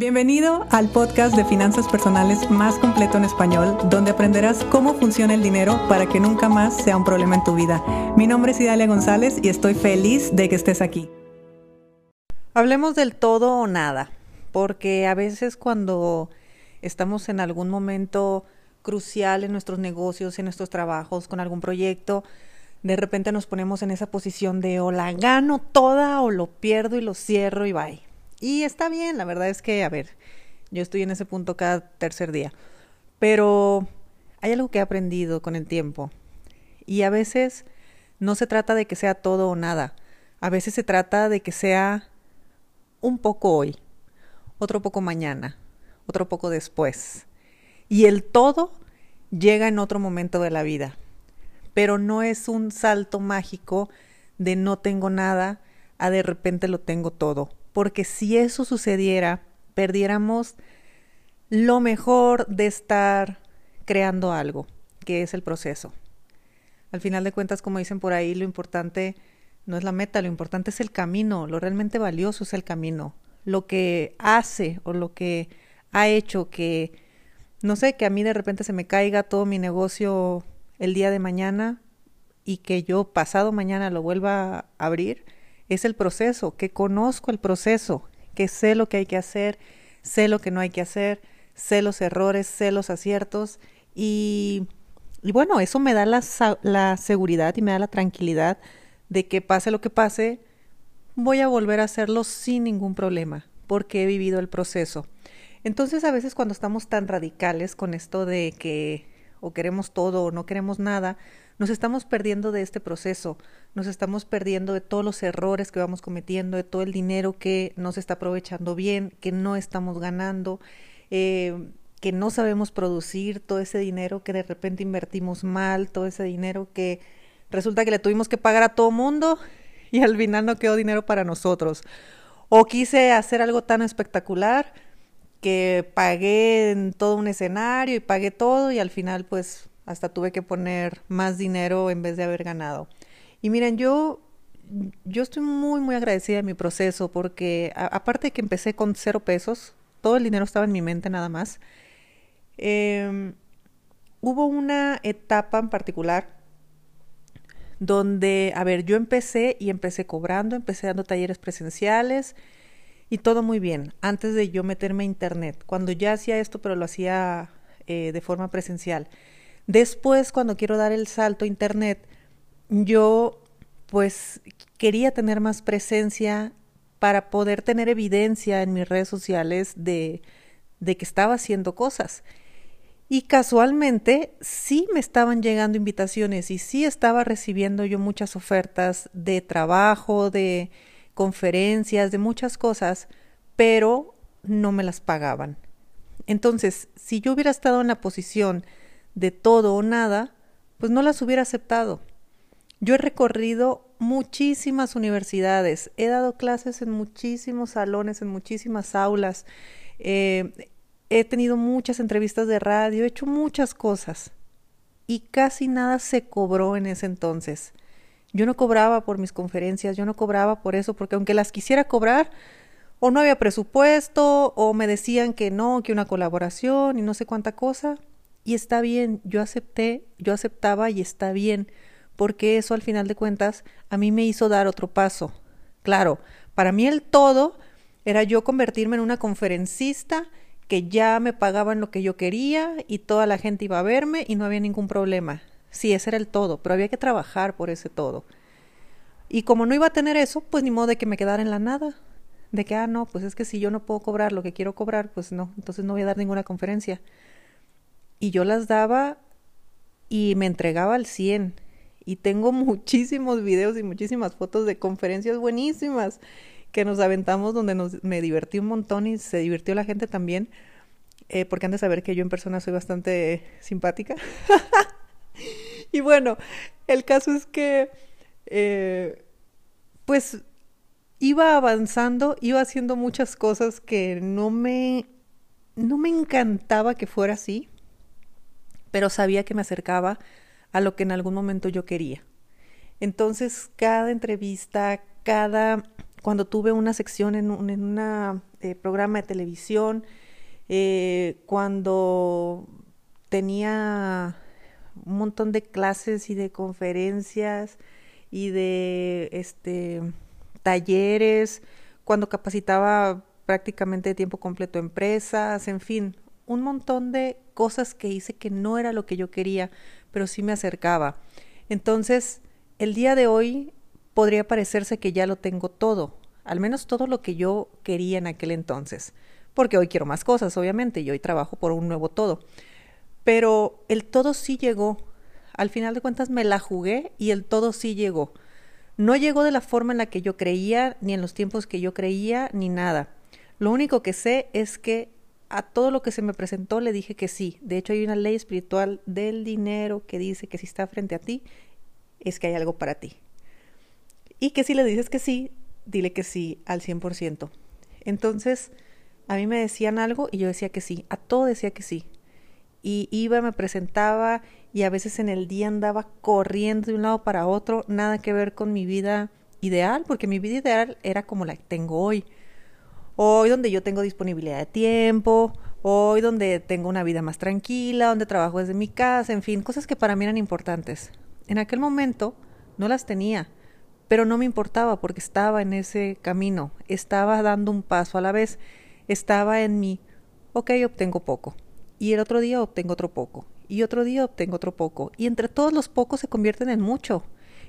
Bienvenido al podcast de finanzas personales más completo en español, donde aprenderás cómo funciona el dinero para que nunca más sea un problema en tu vida. Mi nombre es Idalia González y estoy feliz de que estés aquí. Hablemos del todo o nada, porque a veces cuando estamos en algún momento crucial en nuestros negocios, en nuestros trabajos, con algún proyecto, de repente nos ponemos en esa posición de o la gano toda o lo pierdo y lo cierro y bye. Y está bien, la verdad es que, a ver, yo estoy en ese punto cada tercer día. Pero hay algo que he aprendido con el tiempo. Y a veces no se trata de que sea todo o nada. A veces se trata de que sea un poco hoy, otro poco mañana, otro poco después. Y el todo llega en otro momento de la vida. Pero no es un salto mágico de no tengo nada a de repente lo tengo todo porque si eso sucediera, perdiéramos lo mejor de estar creando algo, que es el proceso. Al final de cuentas, como dicen por ahí, lo importante no es la meta, lo importante es el camino, lo realmente valioso es el camino, lo que hace o lo que ha hecho que, no sé, que a mí de repente se me caiga todo mi negocio el día de mañana y que yo pasado mañana lo vuelva a abrir, es el proceso, que conozco el proceso, que sé lo que hay que hacer, sé lo que no hay que hacer, sé los errores, sé los aciertos y, y bueno, eso me da la, la seguridad y me da la tranquilidad de que pase lo que pase, voy a volver a hacerlo sin ningún problema, porque he vivido el proceso. Entonces a veces cuando estamos tan radicales con esto de que o queremos todo o no queremos nada, nos estamos perdiendo de este proceso, nos estamos perdiendo de todos los errores que vamos cometiendo, de todo el dinero que no se está aprovechando bien, que no estamos ganando, eh, que no sabemos producir, todo ese dinero que de repente invertimos mal, todo ese dinero que resulta que le tuvimos que pagar a todo mundo y al final no quedó dinero para nosotros. O quise hacer algo tan espectacular que pagué en todo un escenario y pagué todo y al final pues hasta tuve que poner más dinero en vez de haber ganado. Y miren, yo, yo estoy muy, muy agradecida de mi proceso porque aparte de que empecé con cero pesos, todo el dinero estaba en mi mente nada más, em, hubo una etapa en particular donde, a ver, yo empecé y empecé cobrando, empecé dando talleres presenciales y todo muy bien, antes de yo meterme a internet, cuando ya hacía esto, pero lo hacía eh, de forma presencial. Después, cuando quiero dar el salto a Internet, yo pues quería tener más presencia para poder tener evidencia en mis redes sociales de, de que estaba haciendo cosas. Y casualmente sí me estaban llegando invitaciones y sí estaba recibiendo yo muchas ofertas de trabajo, de conferencias, de muchas cosas, pero no me las pagaban. Entonces, si yo hubiera estado en la posición de todo o nada, pues no las hubiera aceptado. Yo he recorrido muchísimas universidades, he dado clases en muchísimos salones, en muchísimas aulas, eh, he tenido muchas entrevistas de radio, he hecho muchas cosas y casi nada se cobró en ese entonces. Yo no cobraba por mis conferencias, yo no cobraba por eso, porque aunque las quisiera cobrar, o no había presupuesto, o me decían que no, que una colaboración y no sé cuánta cosa, y está bien, yo acepté, yo aceptaba y está bien, porque eso al final de cuentas a mí me hizo dar otro paso. Claro, para mí el todo era yo convertirme en una conferencista que ya me pagaban lo que yo quería y toda la gente iba a verme y no había ningún problema. Sí, ese era el todo, pero había que trabajar por ese todo. Y como no iba a tener eso, pues ni modo de que me quedara en la nada. De que, ah, no, pues es que si yo no puedo cobrar lo que quiero cobrar, pues no, entonces no voy a dar ninguna conferencia y yo las daba y me entregaba al 100. Y tengo muchísimos videos y muchísimas fotos de conferencias buenísimas que nos aventamos donde nos, me divertí un montón y se divirtió la gente también. Eh, porque han de saber que yo en persona soy bastante simpática. y bueno, el caso es que, eh, pues, iba avanzando, iba haciendo muchas cosas que no me, no me encantaba que fuera así pero sabía que me acercaba a lo que en algún momento yo quería. Entonces, cada entrevista, cada cuando tuve una sección en un una, eh, programa de televisión, eh, cuando tenía un montón de clases y de conferencias y de este talleres, cuando capacitaba prácticamente de tiempo completo empresas, en fin, un montón de cosas que hice que no era lo que yo quería, pero sí me acercaba. Entonces, el día de hoy podría parecerse que ya lo tengo todo, al menos todo lo que yo quería en aquel entonces, porque hoy quiero más cosas, obviamente, y hoy trabajo por un nuevo todo. Pero el todo sí llegó. Al final de cuentas me la jugué y el todo sí llegó. No llegó de la forma en la que yo creía, ni en los tiempos que yo creía, ni nada. Lo único que sé es que a todo lo que se me presentó le dije que sí. De hecho, hay una ley espiritual del dinero que dice que si está frente a ti, es que hay algo para ti. Y que si le dices que sí, dile que sí al 100%. Entonces, a mí me decían algo y yo decía que sí. A todo decía que sí. Y iba, me presentaba y a veces en el día andaba corriendo de un lado para otro, nada que ver con mi vida ideal, porque mi vida ideal era como la que tengo hoy. Hoy donde yo tengo disponibilidad de tiempo, hoy donde tengo una vida más tranquila, donde trabajo desde mi casa, en fin, cosas que para mí eran importantes. En aquel momento no las tenía, pero no me importaba porque estaba en ese camino, estaba dando un paso a la vez, estaba en mi, ok, obtengo poco, y el otro día obtengo otro poco, y otro día obtengo otro poco, y entre todos los pocos se convierten en mucho,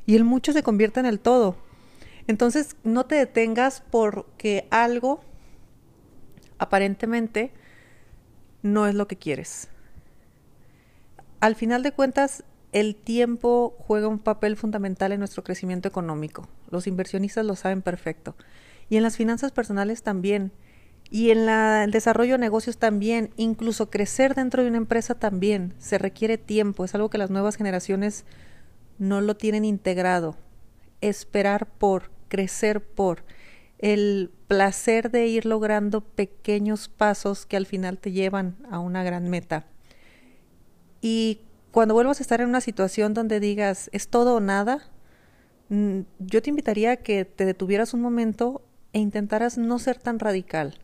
y el mucho se convierte en el todo. Entonces, no te detengas porque algo aparentemente no es lo que quieres. Al final de cuentas, el tiempo juega un papel fundamental en nuestro crecimiento económico. Los inversionistas lo saben perfecto. Y en las finanzas personales también. Y en la, el desarrollo de negocios también. Incluso crecer dentro de una empresa también. Se requiere tiempo. Es algo que las nuevas generaciones no lo tienen integrado. Esperar por, crecer por. El placer de ir logrando pequeños pasos que al final te llevan a una gran meta. Y cuando vuelvas a estar en una situación donde digas, es todo o nada, mm, yo te invitaría a que te detuvieras un momento e intentaras no ser tan radical,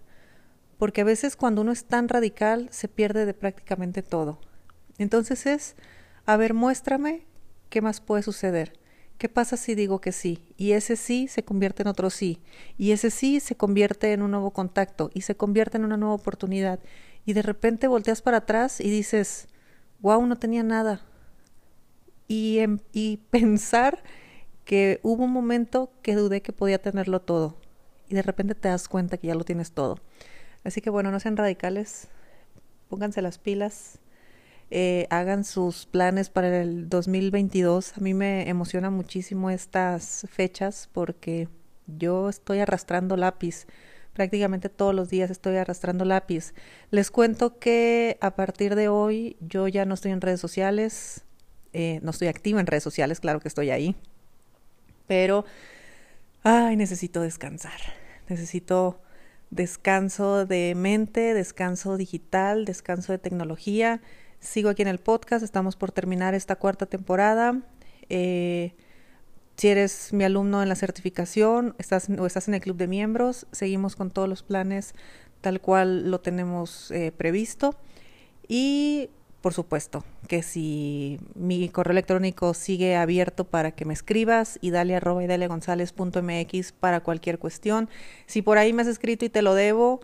porque a veces cuando uno es tan radical se pierde de prácticamente todo. Entonces es, a ver, muéstrame qué más puede suceder. ¿Qué pasa si digo que sí? Y ese sí se convierte en otro sí. Y ese sí se convierte en un nuevo contacto y se convierte en una nueva oportunidad. Y de repente volteas para atrás y dices, wow, no tenía nada. Y, y pensar que hubo un momento que dudé que podía tenerlo todo. Y de repente te das cuenta que ya lo tienes todo. Así que bueno, no sean radicales, pónganse las pilas, eh, hagan sus planes para el 2022. A mí me emociona muchísimo estas fechas porque yo estoy arrastrando lápiz prácticamente todos los días estoy arrastrando lápiz. Les cuento que a partir de hoy yo ya no estoy en redes sociales, eh, no estoy activa en redes sociales, claro que estoy ahí, pero, ay, necesito descansar, necesito descanso de mente, descanso digital, descanso de tecnología. Sigo aquí en el podcast, estamos por terminar esta cuarta temporada. Eh, si eres mi alumno en la certificación estás, o estás en el club de miembros, seguimos con todos los planes tal cual lo tenemos eh, previsto. Y por supuesto que si mi correo electrónico sigue abierto para que me escribas y dale arroba y dale gonzález.mx para cualquier cuestión. Si por ahí me has escrito y te lo debo,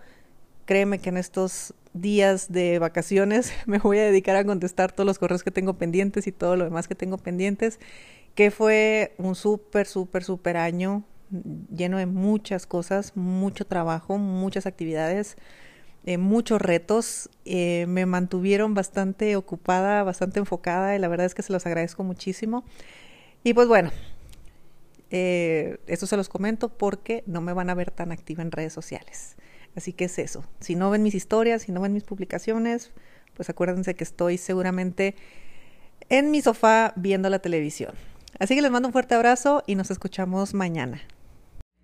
créeme que en estos días de vacaciones me voy a dedicar a contestar todos los correos que tengo pendientes y todo lo demás que tengo pendientes que fue un súper, súper, súper año lleno de muchas cosas, mucho trabajo, muchas actividades, eh, muchos retos. Eh, me mantuvieron bastante ocupada, bastante enfocada y la verdad es que se los agradezco muchísimo. Y pues bueno, eh, esto se los comento porque no me van a ver tan activa en redes sociales. Así que es eso. Si no ven mis historias, si no ven mis publicaciones, pues acuérdense que estoy seguramente en mi sofá viendo la televisión. Así que les mando un fuerte abrazo y nos escuchamos mañana.